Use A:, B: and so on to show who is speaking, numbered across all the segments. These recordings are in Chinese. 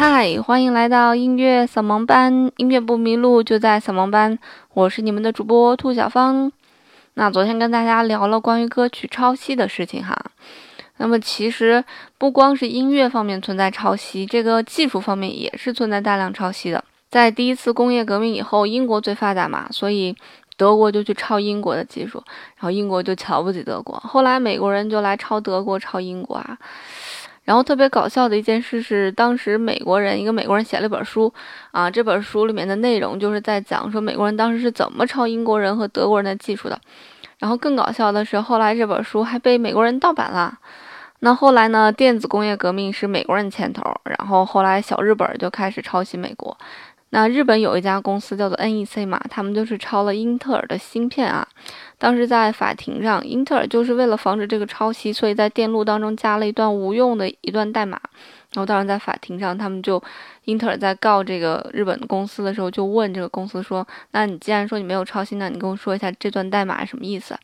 A: 嗨，欢迎来到音乐扫盲班，音乐不迷路就在扫盲班。我是你们的主播兔小芳。那昨天跟大家聊了关于歌曲抄袭的事情哈。那么其实不光是音乐方面存在抄袭，这个技术方面也是存在大量抄袭的。在第一次工业革命以后，英国最发达嘛，所以德国就去抄英国的技术，然后英国就瞧不起德国。后来美国人就来抄德国、抄英国啊。然后特别搞笑的一件事是，当时美国人一个美国人写了一本书，啊，这本书里面的内容就是在讲说美国人当时是怎么抄英国人和德国人的技术的。然后更搞笑的是，后来这本书还被美国人盗版了。那后来呢，电子工业革命是美国人牵头，然后后来小日本就开始抄袭美国。那日本有一家公司叫做 NEC 嘛，他们就是抄了英特尔的芯片啊。当时在法庭上，英特尔就是为了防止这个抄袭，所以在电路当中加了一段无用的一段代码。然后当时在法庭上，他们就英特尔在告这个日本的公司的时候，就问这个公司说：“那你既然说你没有抄袭，那你跟我说一下这段代码什么意思？”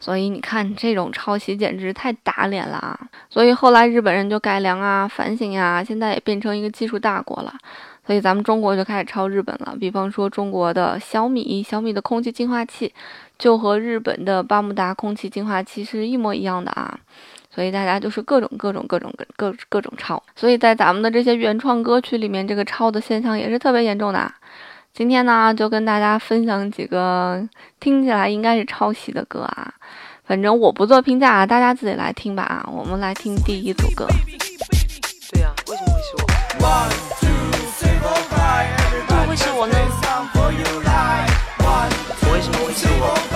A: 所以你看，这种抄袭简直太打脸了啊！所以后来日本人就改良啊、反省呀，现在也变成一个技术大国了。所以咱们中国就开始抄日本了，比方说中国的小米，小米的空气净化器就和日本的巴慕达空气净化器是一模一样的啊。所以大家就是各种各种各种各各各种抄。所以在咱们的这些原创歌曲里面，这个抄的现象也是特别严重的。今天呢，就跟大家分享几个听起来应该是抄袭的歌啊。反正我不做评价啊，大家自己来听吧啊。我们来听第一组歌。
B: 对呀，为什么会是我？
C: 会是我呢？
B: 为什么会是我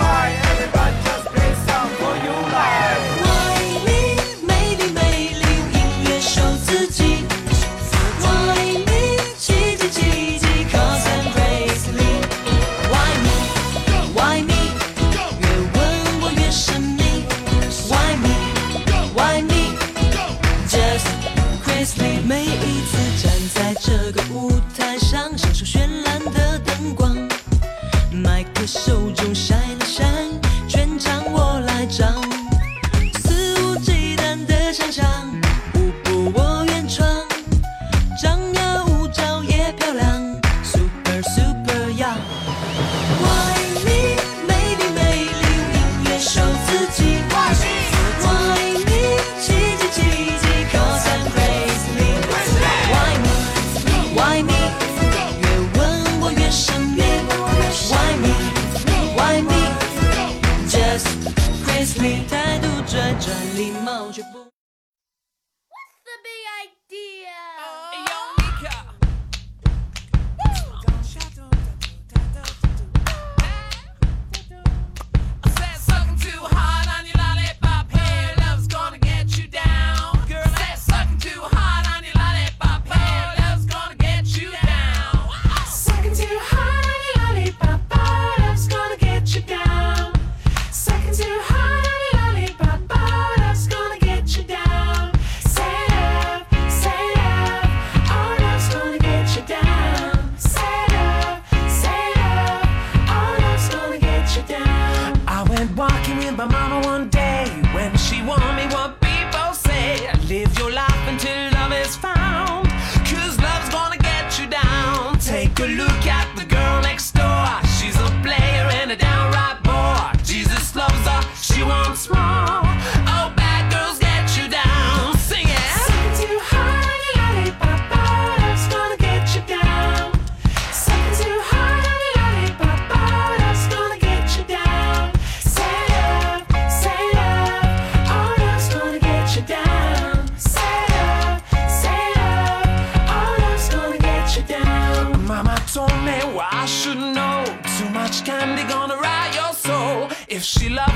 D: much candy gonna ride your soul. If she loves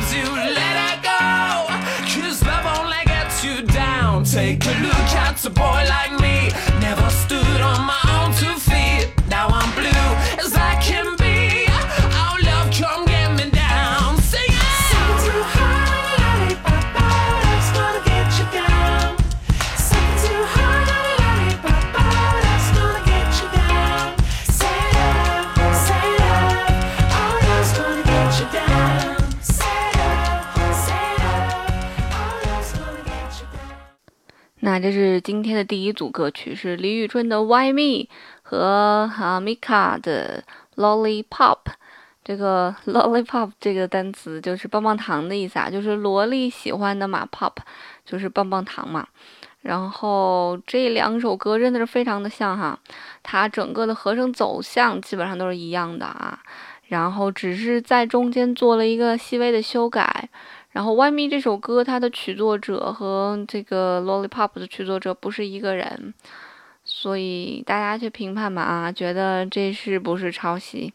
A: 那这是今天的第一组歌曲，是李宇春的《Why Me》和哈 Mika 的《Lollipop》。这个 Lollipop 这个单词就是棒棒糖的意思啊，就是萝莉喜欢的嘛，Pop 就是棒棒糖嘛。然后这两首歌真的是非常的像哈，它整个的和声走向基本上都是一样的啊，然后只是在中间做了一个细微的修改。然后《Why Me》这首歌，它的曲作者和这个《Lollipop》的曲作者不是一个人，所以大家去评判吧啊，觉得这是不是抄袭，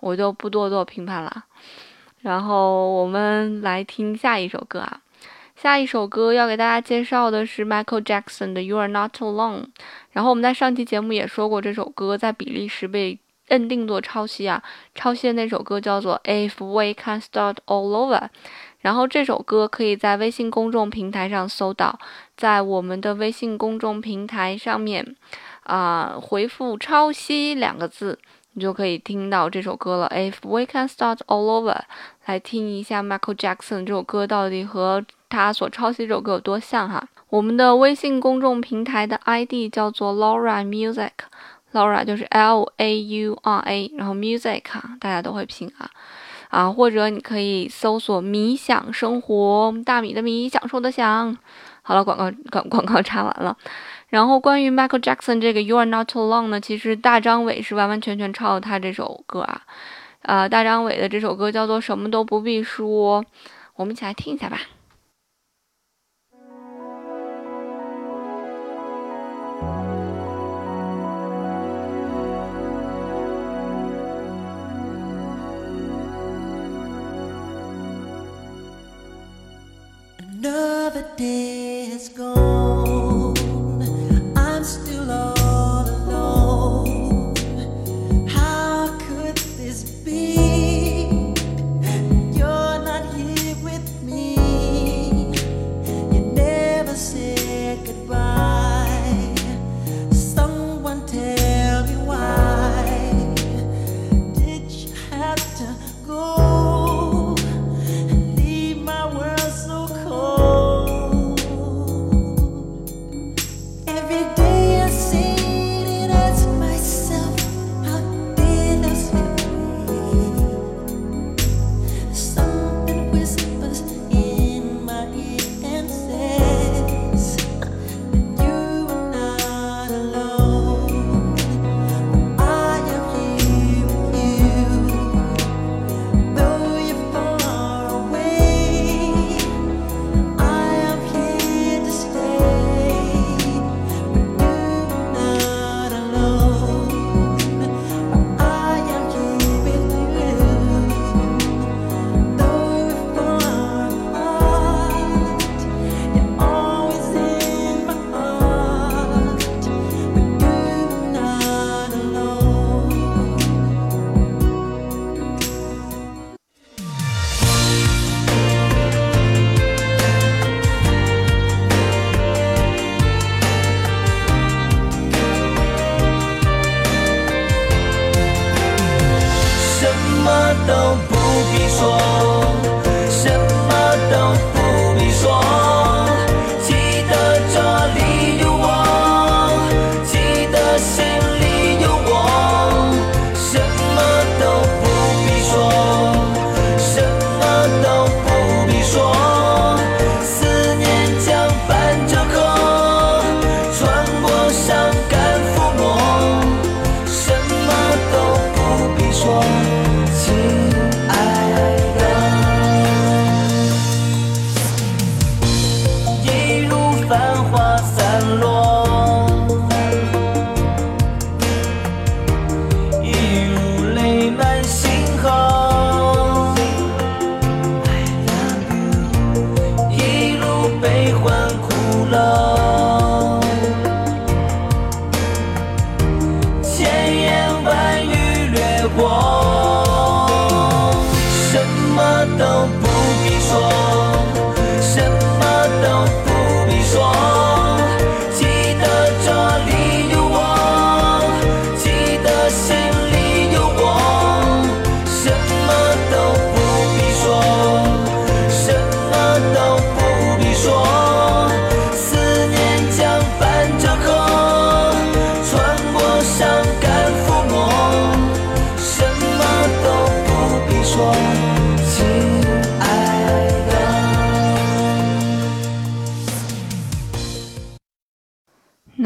A: 我就不多做评判了。然后我们来听下一首歌啊，下一首歌要给大家介绍的是 Michael Jackson 的《You Are Not Alone》。然后我们在上期节目也说过，这首歌在比利时被认定做抄袭啊，抄袭的那首歌叫做《If We Can Start All Over》。然后这首歌可以在微信公众平台上搜到，在我们的微信公众平台上面，啊，回复“抄袭”两个字，你就可以听到这首歌了。If we can start all over，来听一下 Michael Jackson 这首歌到底和他所抄袭这首歌有多像哈。我们的微信公众平台的 ID 叫做 Laura Music，Laura 就是 L A U R A，然后 Music 大家都会拼啊。啊，或者你可以搜索“米想生活”，大米的米，享受的享。好了，广告广广告插完了。然后关于 Michael Jackson 这个 “You Are Not Alone” 呢，其实大张伟是完完全全抄了他这首歌啊。呃，大张伟的这首歌叫做《什么都不必说》，我们一起来听一下吧。
C: the day. Every day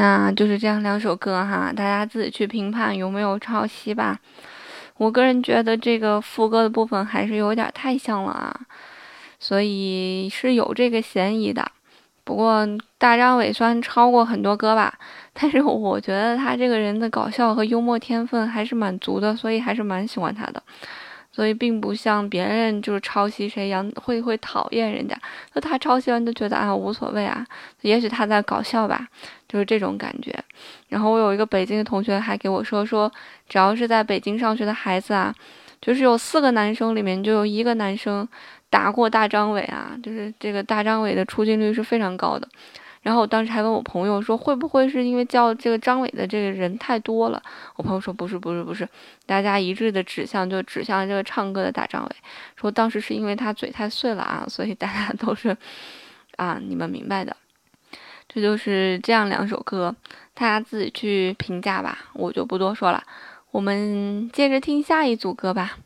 A: 那就是这样两首歌哈，大家自己去评判有没有抄袭吧。我个人觉得这个副歌的部分还是有点太像了啊，所以是有这个嫌疑的。不过大张伟虽然抄过很多歌吧，但是我觉得他这个人的搞笑和幽默天分还是蛮足的，所以还是蛮喜欢他的。所以并不像别人就是抄袭谁一样会会讨厌人家，那他抄袭完就觉得啊无所谓啊，也许他在搞笑吧，就是这种感觉。然后我有一个北京的同学还给我说说，只要是在北京上学的孩子啊，就是有四个男生里面就有一个男生打过大张伟啊，就是这个大张伟的出镜率是非常高的。然后我当时还问我朋友说，会不会是因为叫这个张伟的这个人太多了？我朋友说不是，不是，不是，大家一致的指向就指向这个唱歌的大张伟，说当时是因为他嘴太碎了啊，所以大家都是啊，你们明白的。这就是这样两首歌，大家自己去评价吧，我就不多说了。我们接着听下一组歌吧。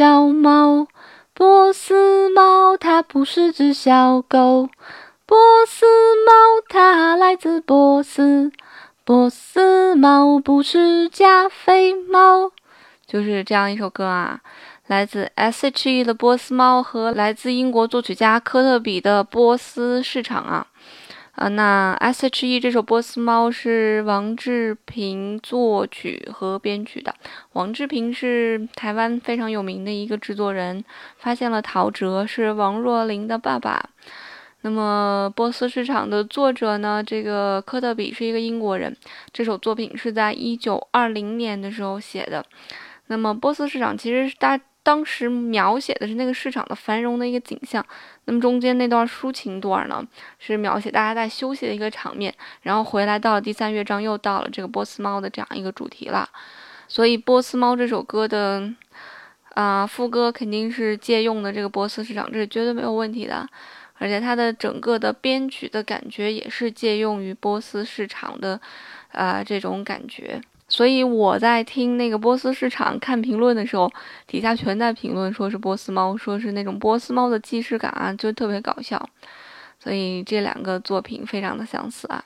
A: 小猫，波斯猫，它不是只小狗。波斯猫，它来自波斯。波斯猫不是加菲猫，就是这样一首歌啊，来自 S.H.E 的《波斯猫》和来自英国作曲家科特比的《波斯市场》啊。啊，那 S.H.E 这首《波斯猫》是王志平作曲和编曲的。王志平是台湾非常有名的一个制作人，发现了陶喆是王若琳的爸爸。那么，波斯市场的作者呢？这个科特比是一个英国人。这首作品是在一九二零年的时候写的。那么，波斯市场其实是大当时描写的是那个市场的繁荣的一个景象。那么中间那段抒情段呢，是描写大家在休息的一个场面。然后回来到第三乐章，又到了这个波斯猫的这样一个主题了。所以，波斯猫这首歌的啊副歌肯定是借用的这个波斯市场，这是绝对没有问题的。而且它的整个的编曲的感觉也是借用于波斯市场的，呃，这种感觉。所以我在听那个波斯市场看评论的时候，底下全在评论说是波斯猫，说是那种波斯猫的既视感啊，就特别搞笑。所以这两个作品非常的相似啊。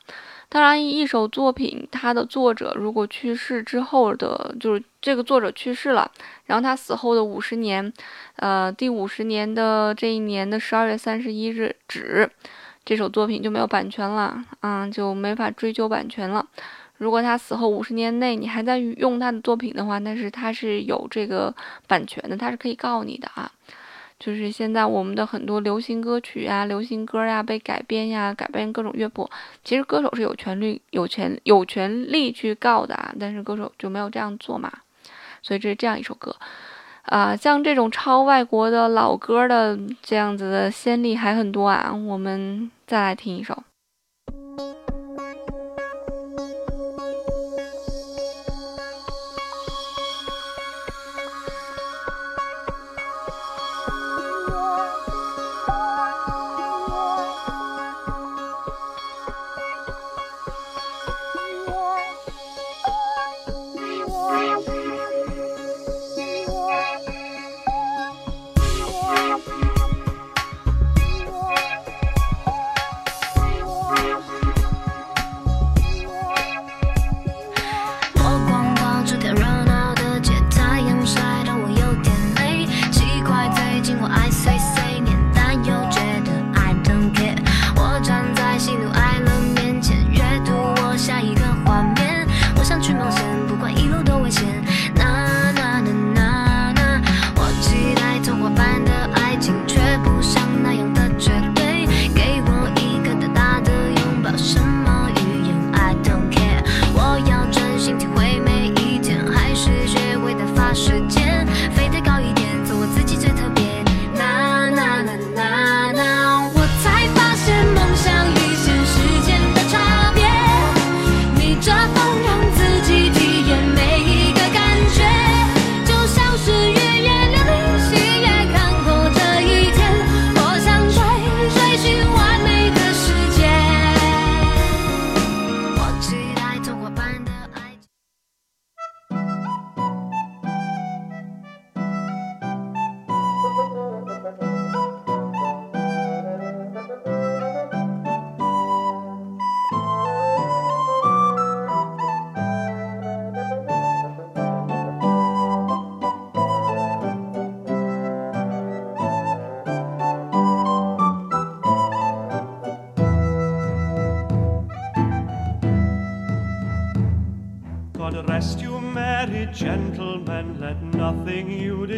A: 当然，一首作品，它的作者如果去世之后的，就是这个作者去世了，然后他死后的五十年，呃，第五十年的这一年的十二月三十一日止，这首作品就没有版权了，啊，就没法追究版权了。如果他死后五十年内你还在用他的作品的话，那是他是有这个版权的，他是可以告你的啊。就是现在我们的很多流行歌曲啊、流行歌呀被改编呀、改编各种乐谱，其实歌手是有权利、有权、有权利去告的啊，但是歌手就没有这样做嘛。所以这是这样一首歌，啊，像这种抄外国的老歌的这样子的先例还很多啊。我们再来听一首。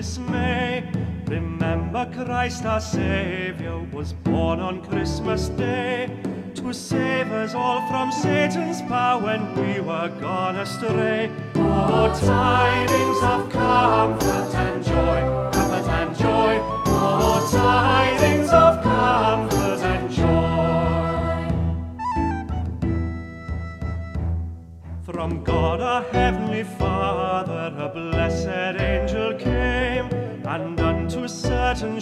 E: Dismay. Remember Christ our Savior was born on Christmas Day to save us all from Satan's power when we were gone astray. Oh, tidings of comfort and joy, comfort and joy. Oh, tidings of comfort and joy. From God our Heavenly Father,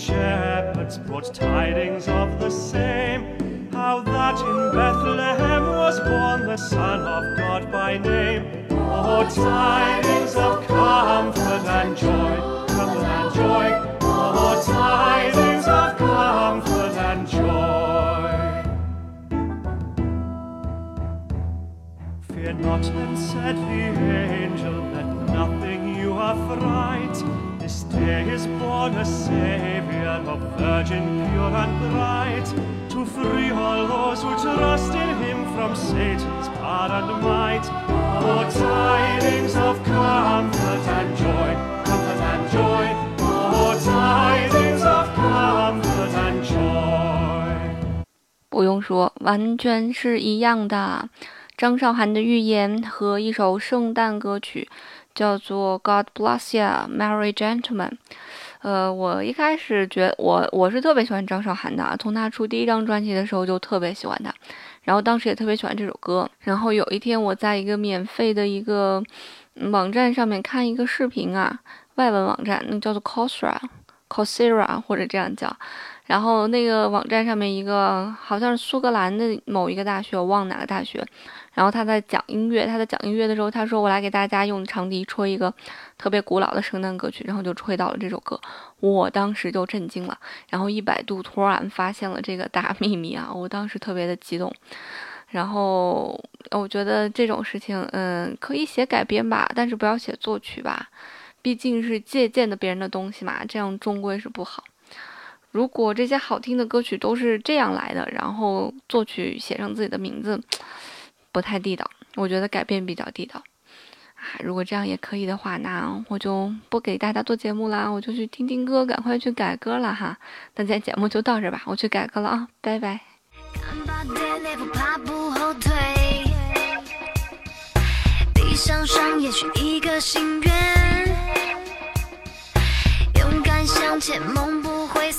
E: shepherds brought tidings of the same. How that in Bethlehem was born the Son of God by name. Oh, tidings of comfort and joy, comfort and joy. Oh, tidings of comfort and joy. Fear not, then said the angel, let nothing you affright. This day is born a Saviour, a virgin pure and bright, to free all those who trust in him from Satan's power and might. Oh, tidings of comfort and joy, comfort and joy. Oh, tidings of comfort and joy.
A: 不用说，完全是一样的。张韶涵的预言和一首圣诞歌曲，叫做《God Bless Ya, Merry Gentlemen》。呃，我一开始觉我我是特别喜欢张韶涵的，从她出第一张专辑的时候就特别喜欢她，然后当时也特别喜欢这首歌。然后有一天我在一个免费的一个网站上面看一个视频啊，外文网站，那叫做 c o s r a、Coursera 或者这样叫。然后那个网站上面一个好像是苏格兰的某一个大学，我忘哪个大学。然后他在讲音乐，他在讲音乐的时候，他说：“我来给大家用长笛吹一个特别古老的圣诞歌曲。”然后就吹到了这首歌，我当时就震惊了。然后一百度突然发现了这个大秘密啊！我当时特别的激动。然后我觉得这种事情，嗯，可以写改编吧，但是不要写作曲吧，毕竟是借鉴的别人的东西嘛，这样终归是不好。如果这些好听的歌曲都是这样来的，然后作曲写上自己的名字。不太地道，我觉得改编比较地道啊。如果这样也可以的话，那我就不给大家做节目啦，我就去听听歌，赶快去改歌了哈。那今天节目就到这吧，我去改歌了啊，拜拜。
C: 闭上双眼许一个心愿，勇敢向前，梦不会